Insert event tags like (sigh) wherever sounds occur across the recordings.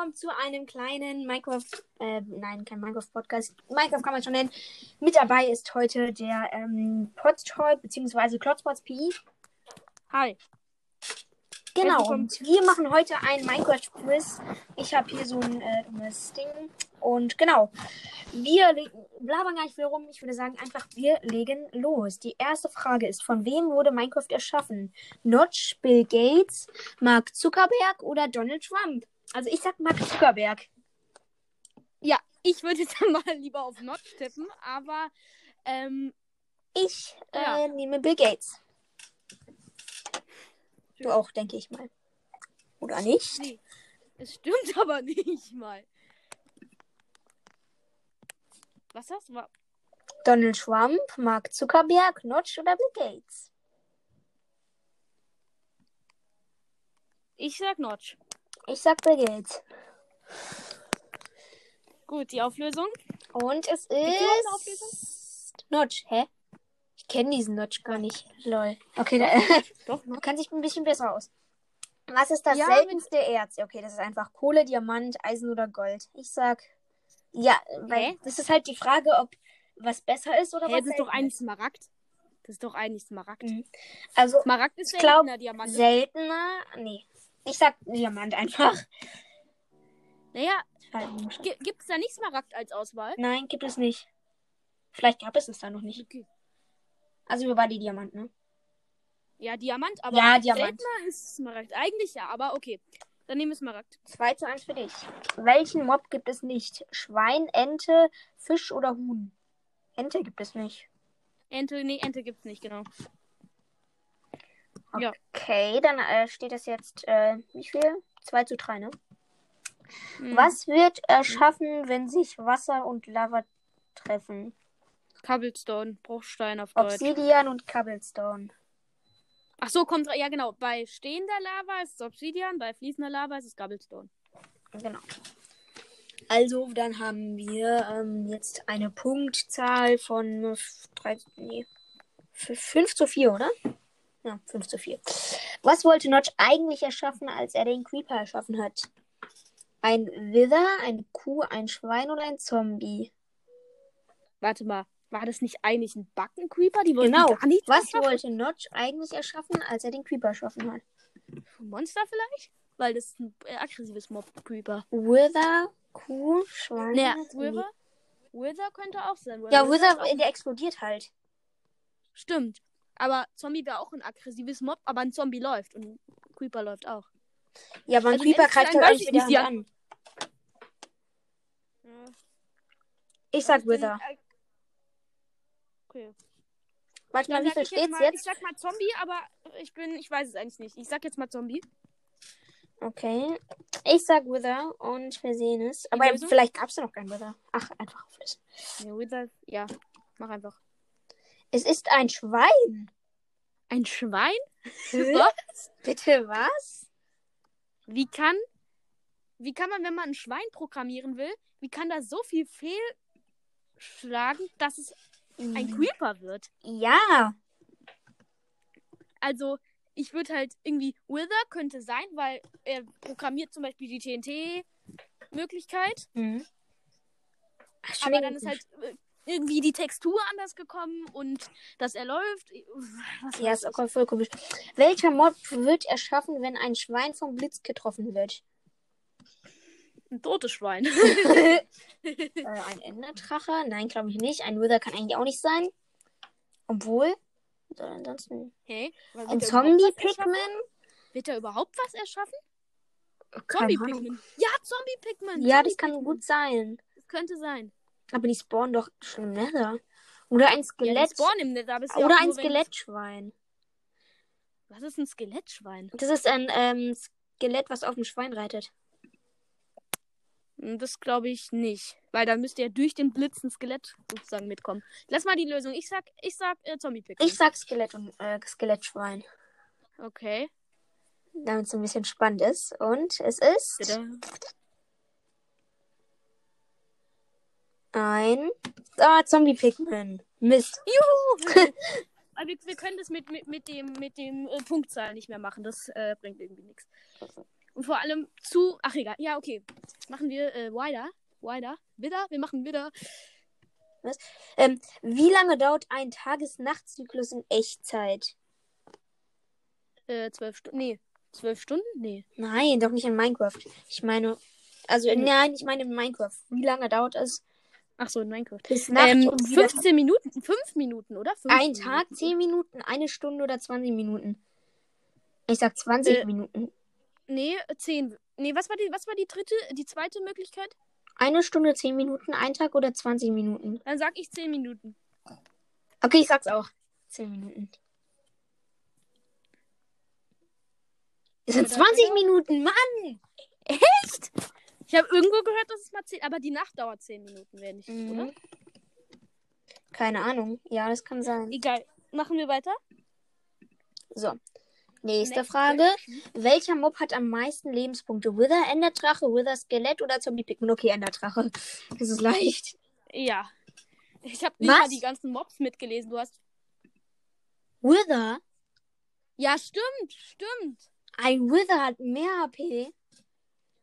willkommen zu einem kleinen Minecraft, äh, nein, kein Minecraft-Podcast. Minecraft kann man schon nennen. Mit dabei ist heute der ähm, Podtalk bzw. Klotzpots PI. Hi. Genau, und wir machen heute ein Minecraft-Quiz. Ich habe hier so ein äh, dummes Ding. Und genau, wir labern gar nicht viel rum. Ich würde sagen, einfach, wir legen los. Die erste Frage ist, von wem wurde Minecraft erschaffen? Notch, Bill Gates, Mark Zuckerberg oder Donald Trump? Also ich sag Mark Zuckerberg. Ja, ich würde (laughs) jetzt mal lieber auf Not tippen, aber ähm, Ich äh, Ja. nehme Bill Gates. Du auch, denke ich mal. Oder nicht? nee, es stimmt (laughs) aber nicht mal. Was hast du? Donald Trump, Mark Zuckerberg, Notch oder Bill Gates? Ich sag Notch. Ich sag Gates. Gut, die Auflösung. Und es ist. Notch, hä? Ich kenne diesen Notch gar nicht. Lol. Okay, da, (laughs) Doch, man kann sich ein bisschen besser aus. Was ist das Ja, seltenste Erz? Okay, das ist einfach Kohle, Diamant, Eisen oder Gold. Ich sag. Ja, weil Hä? das ist halt die Frage, ob was besser ist oder Hä, was das ist doch seltener eigentlich Smaragd. Das ist doch eigentlich Smaragd. Mhm. Also, Smaragd ist Ich glaub, seltener Diamant. seltener. Nee. Ich sag Diamant einfach. naja, Halt. gi- gibt es da nicht Smaragd als Auswahl? Nein, gibt es nicht. Vielleicht gab es es da noch nicht. Okay. Also, wir waren die Diamant, ne? Ja, Diamant, aber Ja, Diamant. seltener ist Smaragd. Eigentlich ja, aber okay. Dann nehmen wir Smaragd. 2 zu 1 für dich. Welchen Mob gibt es nicht? Schwein, Ente, Fisch oder Huhn? Ente gibt es nicht. Ente, nee, Ente gibt's nicht, genau. Ja. Okay, dann äh, steht es jetzt, äh, wie viel? 2 zu 3, ne? Hm. Was wird erschaffen, wenn sich Wasser und Lava treffen? Cobblestone, Bruchstein auf Deutsch. Obsidian und Cobblestone. Ach so, kommt, ja genau. Bei stehender Lava ist es Obsidian, bei fließender Lava ist es Cobblestone. Genau. Also, dann haben wir ähm, jetzt eine Punktzahl von 3, nee, 5 zu 4, oder? Ja, 5 zu 4. Was wollte Notch eigentlich erschaffen, als er den Creeper erschaffen hat? Ein Wither, eine Kuh, ein Schwein oder ein Zombie? Warte mal, war das nicht eigentlich ein Backen-Creeper? Die wollten Genau. gar nichts Was erschaffen? wollte Notch eigentlich erschaffen, als er den Creeper erschaffen hat? Ein Monster vielleicht? Weil das ist ein aggressives Mob-Creeper. Wither, Kuh, Schwein. Zombie? Wither? Wither könnte auch sein. Ja, Wither der explodiert halt. Stimmt. Aber Zombie wäre auch ein aggressives Mob, aber ein Zombie läuft und ein Creeper läuft auch. Ja, aber ein Also, Creeper greift halt eigentlich ich wieder an. Ja. Ich sag Wither. äh, Okay. Warte mal, wie viel ich jetzt steht's mal, Ich jetzt? sag mal Zombie, aber ich bin, ich weiß es eigentlich nicht. Ich sag jetzt mal Zombie. Okay. Ich sag Wither und wir sehen es. Aber vielleicht gab es ja noch kein Wither. Ach, einfach auflösen. Ja, Wither, ja, mach einfach. Es ist ein Schwein. Ein Schwein? (laughs) Was? Bitte was? Wie kann, wie kann man, wenn man ein Schwein programmieren will, wie kann da so viel fehlschlagen, dass es ein Mhm. Creeper wird? Ja. Also, ich würde halt irgendwie, Wither könnte sein, weil er programmiert zum Beispiel die TNT-Möglichkeit, Mhm. Aber dann ist halt äh, irgendwie die Textur anders gekommen und dass er läuft. Was Ja, ist auch voll komisch. Welcher Mob wird erschaffen, wenn ein Schwein vom Blitz getroffen wird? ein totes Schwein. (laughs) äh, (laughs) ein Enderdrache? Nein, glaube ich nicht. Ein Wither kann eigentlich auch nicht sein. Obwohl. So, ansonsten. Hey, Ein? Zombie-Pigman? Wird er überhaupt was erschaffen? Zombie-Pigman. Ja, Zombie-Pigman. Ja, das kann gut sein. Das könnte sein. Aber die spawnen doch schon im Nether. Oder ein Ja, Skelett. spawnen im Nether, ja oder ein Skelettschwein. Was ist ein Skelettschwein? Das ist ein ähm, Skelett, was auf dem Schwein reitet. Hm, Das glaube ich nicht. Weil dann müsste ja durch den Blitz ein Skelett sozusagen mitkommen. Lass mal die Lösung. Ich sag, ich sag äh, Zombie-Pigman. Ich sag Skelett und äh, Skelettschwein. Okay. Damit es ein bisschen spannend ist. Und es ist Bitte. Ein ah, Zombie-Pigman. Mist. Juhu! (laughs) Aber wir, wir können das mit, mit, mit dem, mit dem äh, Punktzahl nicht mehr machen. Das äh, bringt irgendwie nichts. Und vor allem zu. Ach egal. Ja, okay. Machen wir äh, weiter. Weiter. Wieder? Wir machen wieder. Ähm, wie lange dauert ein Tages-Nacht-Zyklus in Echtzeit? Äh, zwölf Stunden. Nee. Zwölf Stunden? Nee. Nein, doch nicht in Minecraft. Ich meine, also Mhm. nein, ich meine in Minecraft. Wie lange dauert es Ach so, in Minecraft. bis Nacht Ähm, wieder 15 Minuten. 5 Minuten, oder? Fünf ein Minuten. Tag, 10 Minuten, eine Stunde oder 20 Minuten? Ich sag 20 Äh, Minuten. Nee, 10. Nee, was war die, was war die dritte, die zweite Möglichkeit? Eine Stunde, 10 Minuten, ein Tag oder 20 Minuten? Dann sag ich 10 Minuten. Okay, ich sag's auch. 10 Minuten. Es sind Oder 20 oder? Minuten, Mann! Ich habe irgendwo gehört, dass es mal 10, aber die Nacht dauert 10 Minuten, wenn nicht, Mhm. oder? Keine Ahnung. Ja, das kann sein. Egal. Machen wir weiter? So. Nächste Next Frage. Welcher Mob hat am meisten Lebenspunkte? Wither, Enderdrache, Wither, Skelett oder Zombie Pikmin? Okay, Enderdrache. (laughs) Das ist leicht. Ja. Ich habe nicht Was? mal die ganzen Mobs mitgelesen. Du hast. Wither? Ja, stimmt, stimmt. Ein Wither hat mehr HP.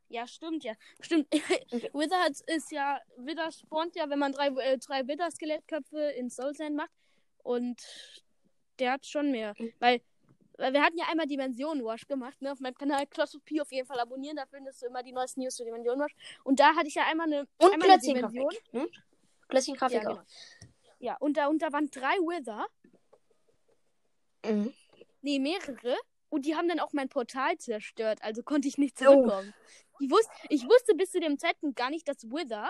Ja, stimmt, ja. Stimmt. (laughs) Wither ist ja. Wither spawnt ja, wenn man drei, äh, drei Wither-Skelettköpfe in Soul Sand macht. Und der hat schon mehr. Mhm. Weil, weil wir hatten ja einmal Dimension Wash gemacht, ne? Auf meinem Kanal of P auf jeden Fall abonnieren. Da findest du immer die neuesten News zu Dimension Wash. Und da hatte ich ja einmal eine, Und einmal eine Klötzchen-Grafik. Ne? Klötzchen-Grafik Ja, auch. genau. Ja, und da, und da waren drei Wither. Mhm. Nee, mehrere. Und die haben dann auch mein Portal zerstört. Also konnte ich nicht Oh. Ich, wus ich wusste bis zu dem Zeitpunkt gar nicht, dass Wither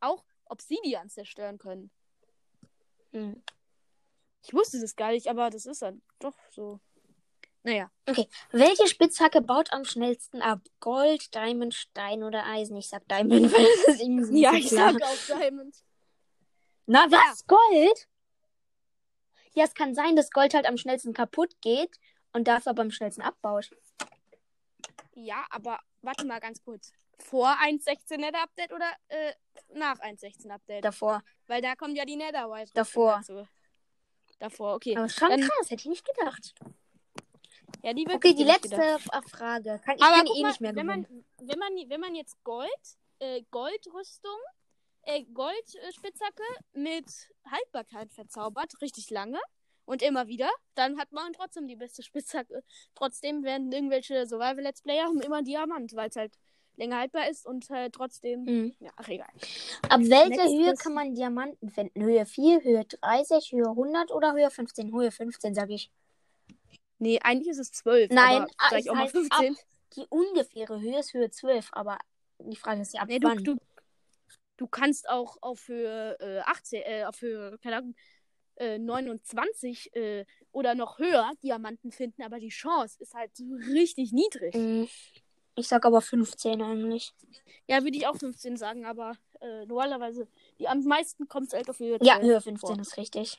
auch Obsidian zerstören können. Mhm. Ich wusste das gar nicht, aber das ist dann doch so. Naja. Welche Spitzhacke baut am schnellsten ab? Gold, Diamond, Stein oder Eisen? Ich sag Diamond, (laughs) weil das ist irgendwie so Ja, ich klar. sag auch Diamond. Na was? Gold? Ja, es kann sein, dass Gold halt am schnellsten kaputt geht und dafür aber am schnellsten abbaut. Ja, aber warte mal ganz kurz. Vor 1.16 Nether Update oder äh, nach 1.16 Update? Davor. Weil da kommt ja die Netherwise. Davor. Dazu. Davor, okay. Aber schon Dann- krass, hätte ich nicht gedacht. Ja, die Okay, die letzte gedacht. Frage. Kann, ich Aber kann eh mal, nicht mehr wenn gewinnen. man, wenn man, wenn man jetzt Gold, äh, Goldrüstung, äh, Goldspitzhacke mit Haltbarkeit verzaubert, richtig lange und immer wieder, dann hat man trotzdem die beste Spitzhacke. Trotzdem werden irgendwelche Survival-Let's Player haben immer Diamant, weil es halt länger haltbar ist und halt trotzdem. Mhm. Ja, ach egal. Ab welcher Höhe kann man Diamanten finden? Höhe 4, Höhe 30, Höhe 100 oder Höhe 15? Höhe 15, sag ich. Nee, eigentlich ist es 12. Nein, aber ah, sag es ich auch mal heißt 15. Die ungefähre Höhe ist Höhe 12, aber die Frage ist ja ab Nee, du, wann. du, du kannst auch auf Höhe äh, 18, äh, auf Höhe, keine Ahnung, äh, 29 äh, oder noch höher Diamanten finden, aber die Chance ist halt richtig niedrig. Mhm. Ich sag aber 15 eigentlich. Ja, würde ich auch 15 sagen, aber äh, normalerweise, die am meisten kommt es halt auf Höhe Ja, 12 Höhe 15 vor. ist richtig.